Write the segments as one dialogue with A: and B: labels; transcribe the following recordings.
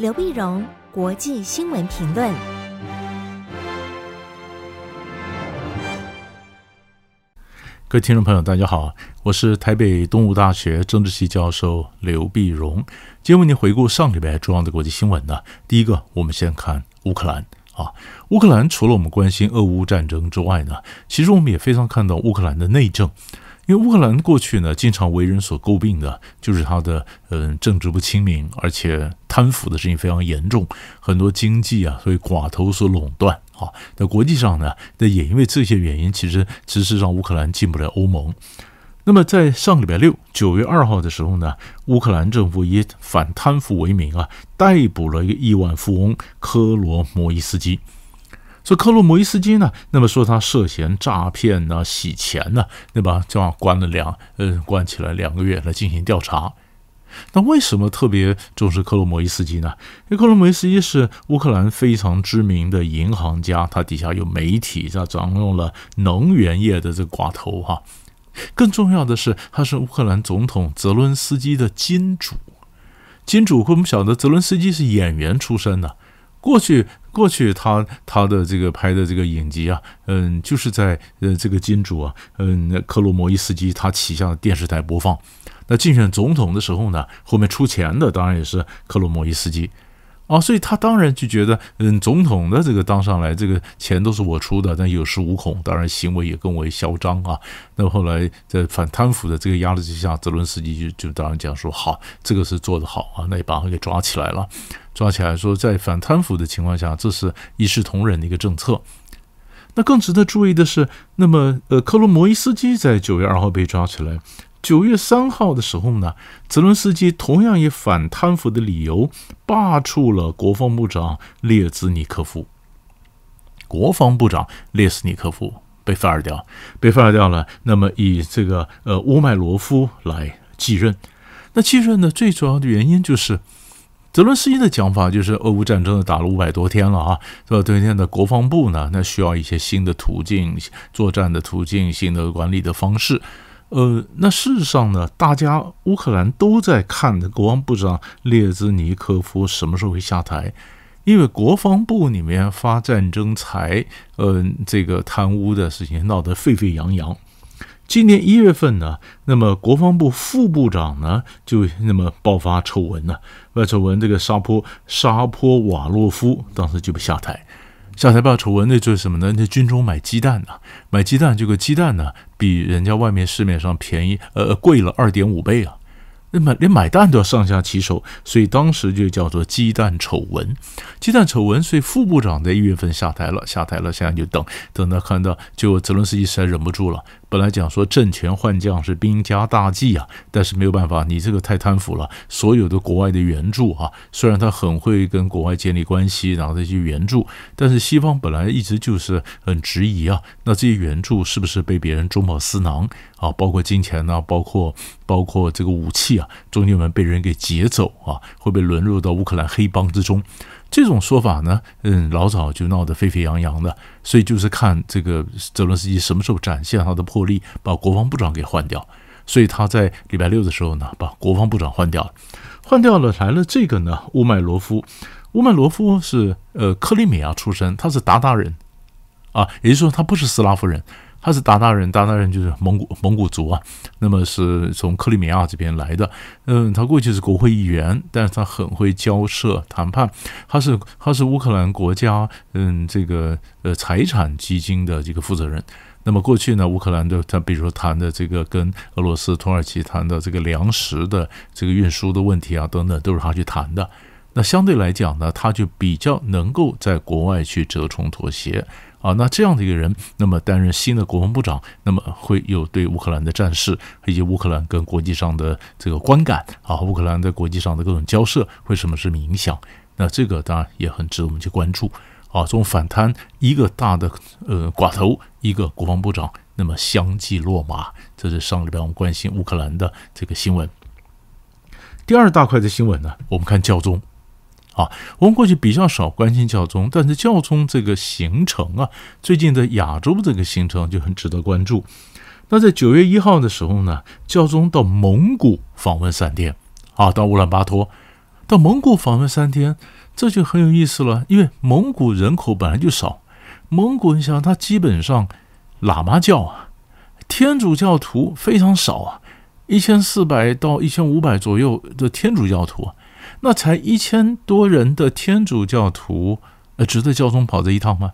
A: 刘碧荣，国际新闻评论。
B: 各位听众朋友，大家好，我是台北东吴大学政治系教授刘碧荣。今天为您回顾上礼拜重要的国际新闻呢。第一个，我们先看乌克兰啊。乌克兰除了我们关心俄乌战争之外呢，其实我们也非常看到乌克兰的内政。因为乌克兰过去呢，经常为人所诟病的，就是他的嗯政治不清明，而且贪腐的事情非常严重，很多经济啊，所以寡头所垄断啊。那国际上呢，那也因为这些原因，其实其实让乌克兰进不了欧盟。那么在上礼拜六，九月二号的时候呢，乌克兰政府以反贪腐为名啊，逮捕了一个亿万富翁科罗摩伊斯基。这克罗姆伊斯基呢，那么说他涉嫌诈骗呢、洗钱呢、对吧？这样关了两，呃，关起来两个月来进行调查。那为什么特别重视克罗姆伊斯基呢？因为克罗姆伊斯基是乌克兰非常知名的银行家，他底下有媒体，他掌握了能源业的这个寡头哈。更重要的是，他是乌克兰总统泽伦斯基的金主。金主，我们晓得泽伦斯基是演员出身的。过去，过去他他的这个拍的这个影集啊，嗯，就是在呃这个金主啊，嗯，克罗摩伊斯基他旗下的电视台播放。那竞选总统的时候呢，后面出钱的当然也是克罗摩伊斯基。啊，所以他当然就觉得，嗯，总统的这个当上来，这个钱都是我出的，但有恃无恐，当然行为也更为嚣张啊。那后来在反贪腐的这个压力之下，泽伦斯基就就当然讲说，好，这个是做得好啊，那也把他给抓起来了，抓起来说，在反贪腐的情况下，这是一视同仁的一个政策。那更值得注意的是，那么呃，克罗摩伊斯基在九月二号被抓起来。九月三号的时候呢，泽伦斯基同样以反贪腐的理由罢黜了国防部长列兹尼科夫。国防部长列斯尼科夫被 fire 掉，被 fire 掉了。那么以这个呃乌麦罗夫来继任。那继任的最主要的原因就是，泽伦斯基的讲法就是俄乌战争打了五百多天了啊，这么多天的国防部呢，那需要一些新的途径，作战的途径，新的管理的方式。呃，那事实上呢，大家乌克兰都在看的国防部长列兹尼科夫什么时候会下台，因为国防部里面发战争财，呃，这个贪污的事情闹得沸沸扬扬。今年一月份呢，那么国防部副部长呢就那么爆发丑闻了，那丑闻这个沙坡沙坡瓦洛夫当时就被下台。下台报丑闻，那就是什么呢？那军中买鸡蛋呢？买鸡蛋，这个鸡蛋呢，比人家外面市面上便宜，呃，贵了二点五倍啊。那么连买蛋都要上下其手，所以当时就叫做鸡蛋丑闻。鸡蛋丑闻，所以副部长在一月份下台了，下台了，现在就等等到看到，就泽伦斯基实在忍不住了。本来讲说政权换将是兵家大忌啊，但是没有办法，你这个太贪腐了。所有的国外的援助啊，虽然他很会跟国外建立关系，然后这些援助，但是西方本来一直就是很质疑啊，那这些援助是不是被别人中饱私囊啊？包括金钱呐，包括包括这个武器啊，中间们被人给劫走啊，会被沦落到乌克兰黑帮之中。这种说法呢，嗯，老早就闹得沸沸扬扬的，所以就是看这个泽伦斯基什么时候展现他的魄力，把国防部长给换掉。所以他在礼拜六的时候呢，把国防部长换掉了，换掉了，来了这个呢，乌麦罗夫。乌麦罗夫是呃克里米亚出身，他是鞑靼人，啊，也就是说他不是斯拉夫人。他是鞑靼人，鞑靼人就是蒙古蒙古族啊，那么是从克里米亚这边来的。嗯，他过去是国会议员，但是他很会交涉谈判。他是他是乌克兰国家嗯这个呃财产基金的这个负责人。那么过去呢，乌克兰的他比如说谈的这个跟俄罗斯、土耳其谈的这个粮食的这个运输的问题啊等等，都是他去谈的。那相对来讲呢，他就比较能够在国外去折冲妥协。啊，那这样的一个人，那么担任新的国防部长，那么会有对乌克兰的战事以及乌克兰跟国际上的这个观感啊，乌克兰在国际上的各种交涉会什么什么影响？那这个当然也很值得我们去关注啊。这种反贪，一个大的呃寡头，一个国防部长，那么相继落马，这是上礼拜我们关心乌克兰的这个新闻。第二大块的新闻呢，我们看教宗。啊，我们过去比较少关心教宗，但是教宗这个行程啊，最近的亚洲这个行程就很值得关注。那在九月一号的时候呢，教宗到蒙古访问三天，啊，到乌兰巴托。到蒙古访问三天，这就很有意思了，因为蒙古人口本来就少，蒙古你想，它基本上喇嘛教啊，天主教徒非常少啊，一千四百到一千五百左右的天主教徒啊，那才一千多人的天主教徒，呃，值得教宗跑这一趟吗？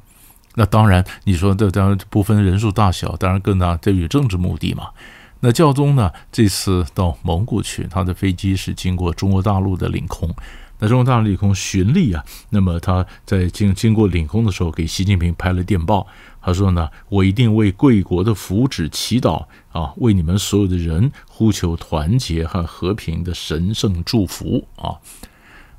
B: 那当然，你说这当然不分人数大小，当然更大，这有政治目的嘛。那教宗呢，这次到蒙古去，他的飞机是经过中国大陆的领空。那中国大陆领空巡历啊，那么他在经经过领空的时候，给习近平拍了电报，他说呢，我一定为贵国的福祉祈祷啊，为你们所有的人呼求团结和和平的神圣祝福啊。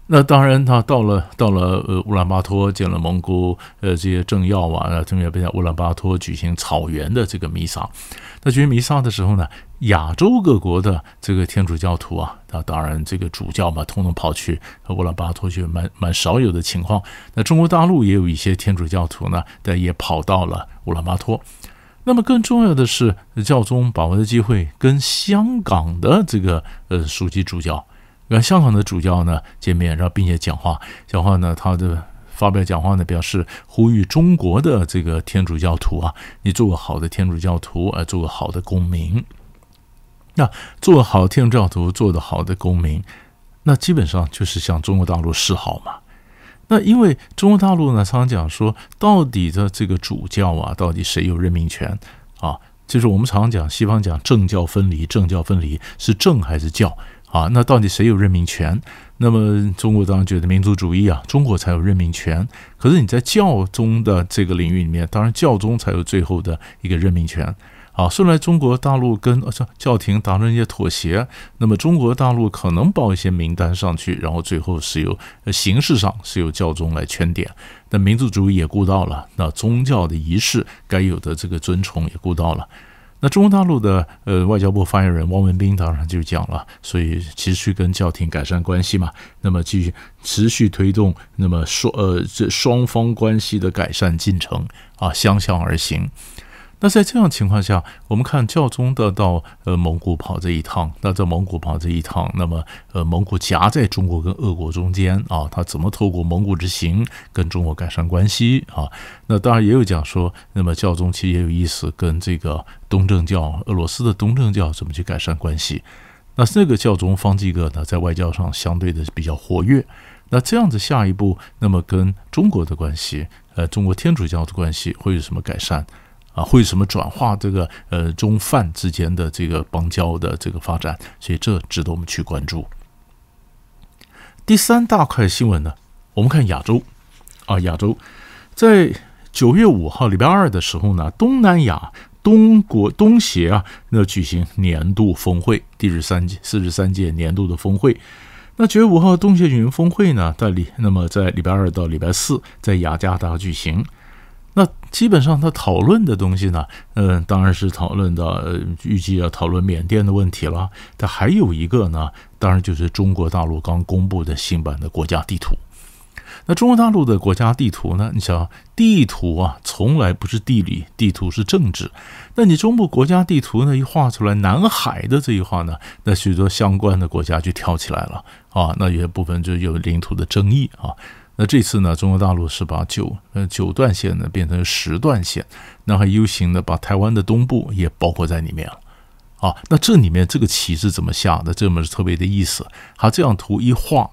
B: 那当然，他到了到了呃乌兰巴托，见了蒙古呃这些政要啊，那准备在乌兰巴托举行草原的这个弥撒。那举行弥撒的时候呢，亚洲各国的这个天主教徒啊，那当然这个主教嘛，统统跑去乌兰巴托去，蛮蛮少有的情况。那中国大陆也有一些天主教徒呢，但也跑到了乌兰巴托。那么更重要的是，教宗把握的机会跟香港的这个呃枢机主教。跟香港的主教呢见面，然后并且讲话，讲话呢，他的发表讲话呢，表示呼吁中国的这个天主教徒啊，你做个好的天主教徒，呃，做个好的公民。那做好天主教徒，做的好的公民，那基本上就是向中国大陆示好嘛。那因为中国大陆呢，常常讲说，到底的这个主教啊，到底谁有任命权啊？就是我们常常讲，西方讲政教分离，政教分离是政还是教？啊，那到底谁有任命权？那么中国当然觉得民族主义啊，中国才有任命权。可是你在教宗的这个领域里面，当然教宗才有最后的一个任命权。好，后来中国大陆跟教廷达成一些妥协，那么中国大陆可能报一些名单上去，然后最后是由形式上是由教宗来圈点。那民族主义也顾到了，那宗教的仪式该有的这个尊崇也顾到了。那中国大陆的呃外交部发言人汪文斌当然就讲了，所以持续跟教廷改善关系嘛，那么继续持续推动，那么双呃这双方关系的改善进程啊，相向而行。那在这样情况下，我们看教宗的到呃蒙古跑这一趟，那在蒙古跑这一趟，那么呃蒙古夹在中国跟俄国中间啊，他怎么透过蒙古之行跟中国改善关系啊？那当然也有讲说，那么教宗其实也有意思，跟这个东正教俄罗斯的东正教怎么去改善关系？那这个教宗方济各呢，在外交上相对的比较活跃。那这样子下一步，那么跟中国的关系，呃，中国天主教的关系会有什么改善？啊，会什么转化这个呃中泛之间的这个邦交的这个发展，所以这值得我们去关注。第三大块新闻呢，我们看亚洲啊，亚洲在九月五号礼拜二的时候呢，东南亚东国东协啊，那举行年度峰会，第十三届四十三届年度的峰会。那九月五号东协举行峰会呢，在礼那么在礼拜二到礼拜四在雅加达举行。那基本上他讨论的东西呢，嗯，当然是讨论的，呃，预计要讨论缅甸的问题了。但还有一个呢，当然就是中国大陆刚公布的新版的国家地图。那中国大陆的国家地图呢，你想，地图啊，从来不是地理，地图是政治。那你中部国家地图呢，一画出来，南海的这一画呢，那许多相关的国家就跳起来了啊，那有些部分就有领土的争议啊。那这次呢，中国大陆是把九呃九段线呢变成十段线，那还 U 型的把台湾的东部也包括在里面了，啊，那这里面这个棋是怎么下的？这么是特别的意思。它这样图一画，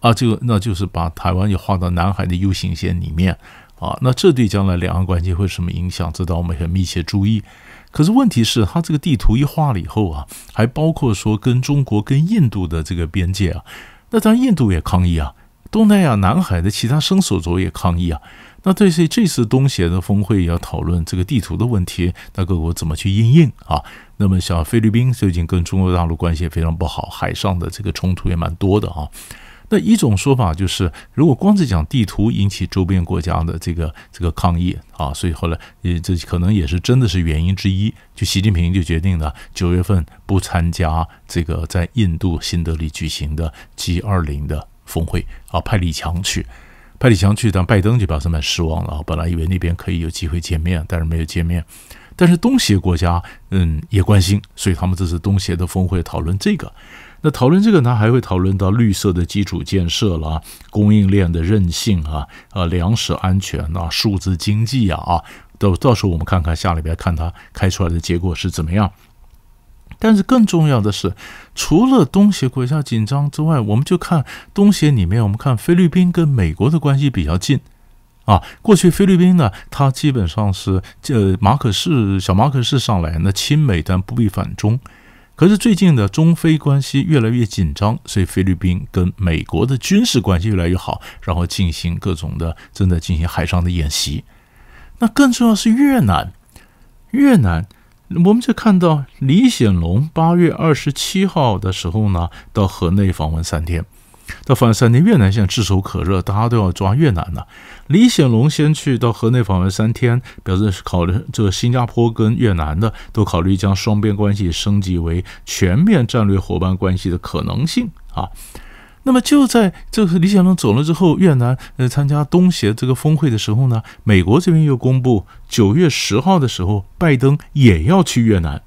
B: 啊，这个那就是把台湾也画到南海的 U 型线里面，啊，那这对将来两岸关系会什么影响？这道我们很密切注意。可是问题是，它这个地图一画了以后啊，还包括说跟中国跟印度的这个边界啊，那当然印度也抗议啊。东南亚、南海的其他生手族也抗议啊。那对于这次东协的峰会也要讨论这个地图的问题，那各国怎么去应应啊？那么像菲律宾最近跟中国大陆关系也非常不好，海上的这个冲突也蛮多的啊。那一种说法就是，如果光是讲地图引起周边国家的这个这个抗议啊，所以后来也这可能也是真的是原因之一。就习近平就决定了九月份不参加这个在印度新德里举行的 G 二零的。峰会啊，派李强去，派李强去，但拜登就表示蛮失望了。本来以为那边可以有机会见面，但是没有见面。但是东协国家嗯也关心，所以他们这次东协的峰会讨论这个。那讨论这个呢，还会讨论到绿色的基础建设啦，供应链的韧性啊，啊，粮食安全啊，数字经济啊，啊，到到时候我们看看下礼拜看他开出来的结果是怎么样。但是更重要的是，除了东协国家紧张之外，我们就看东协里面，我们看菲律宾跟美国的关系比较近啊。过去菲律宾呢，它基本上是这马可仕小马可仕上来那，亲美但不必反中。可是最近的中菲关系越来越紧张，所以菲律宾跟美国的军事关系越来越好，然后进行各种的正在进行海上的演习。那更重要是越南，越南。我们就看到李显龙八月二十七号的时候呢，到河内访问三天。到访问三天，越南现在炙手可热，大家都要抓越南了。李显龙先去到河内访问三天，表示考虑这个新加坡跟越南的都考虑将双边关系升级为全面战略伙伴关系的可能性啊。那么就在这个李显龙走了之后，越南呃参加东协这个峰会的时候呢，美国这边又公布九月十号的时候，拜登也要去越南，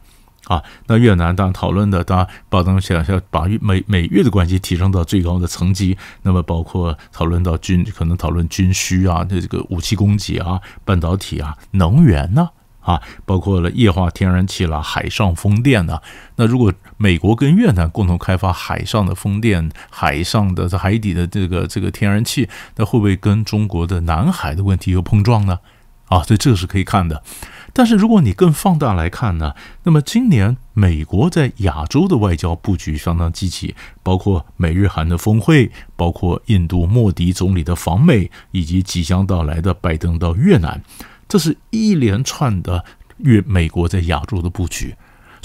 B: 啊，那越南当然讨论的，当然拜登想要把美美越的关系提升到最高的层级，那么包括讨论到军，可能讨论军需啊，这个武器供给啊，半导体啊，能源呢、啊。啊，包括了液化天然气啦、海上风电呢。那如果美国跟越南共同开发海上的风电、海上的在海底的这个这个天然气，那会不会跟中国的南海的问题有碰撞呢？啊，所以这个是可以看的。但是如果你更放大来看呢，那么今年美国在亚洲的外交布局相当积极，包括美日韩的峰会，包括印度莫迪总理的访美，以及即将到来的拜登到越南。这是一连串的越美国在亚洲的布局，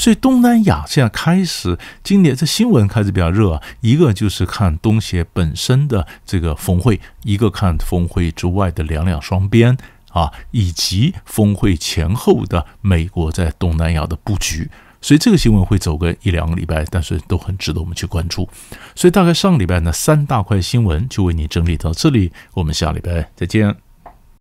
B: 所以东南亚现在开始，今年这新闻开始比较热啊。一个就是看东协本身的这个峰会，一个看峰会之外的两两双边啊，以及峰会前后的美国在东南亚的布局。所以这个新闻会走个一两个礼拜，但是都很值得我们去关注。所以大概上个礼拜呢，三大块新闻就为你整理到这里，我们下礼拜再见。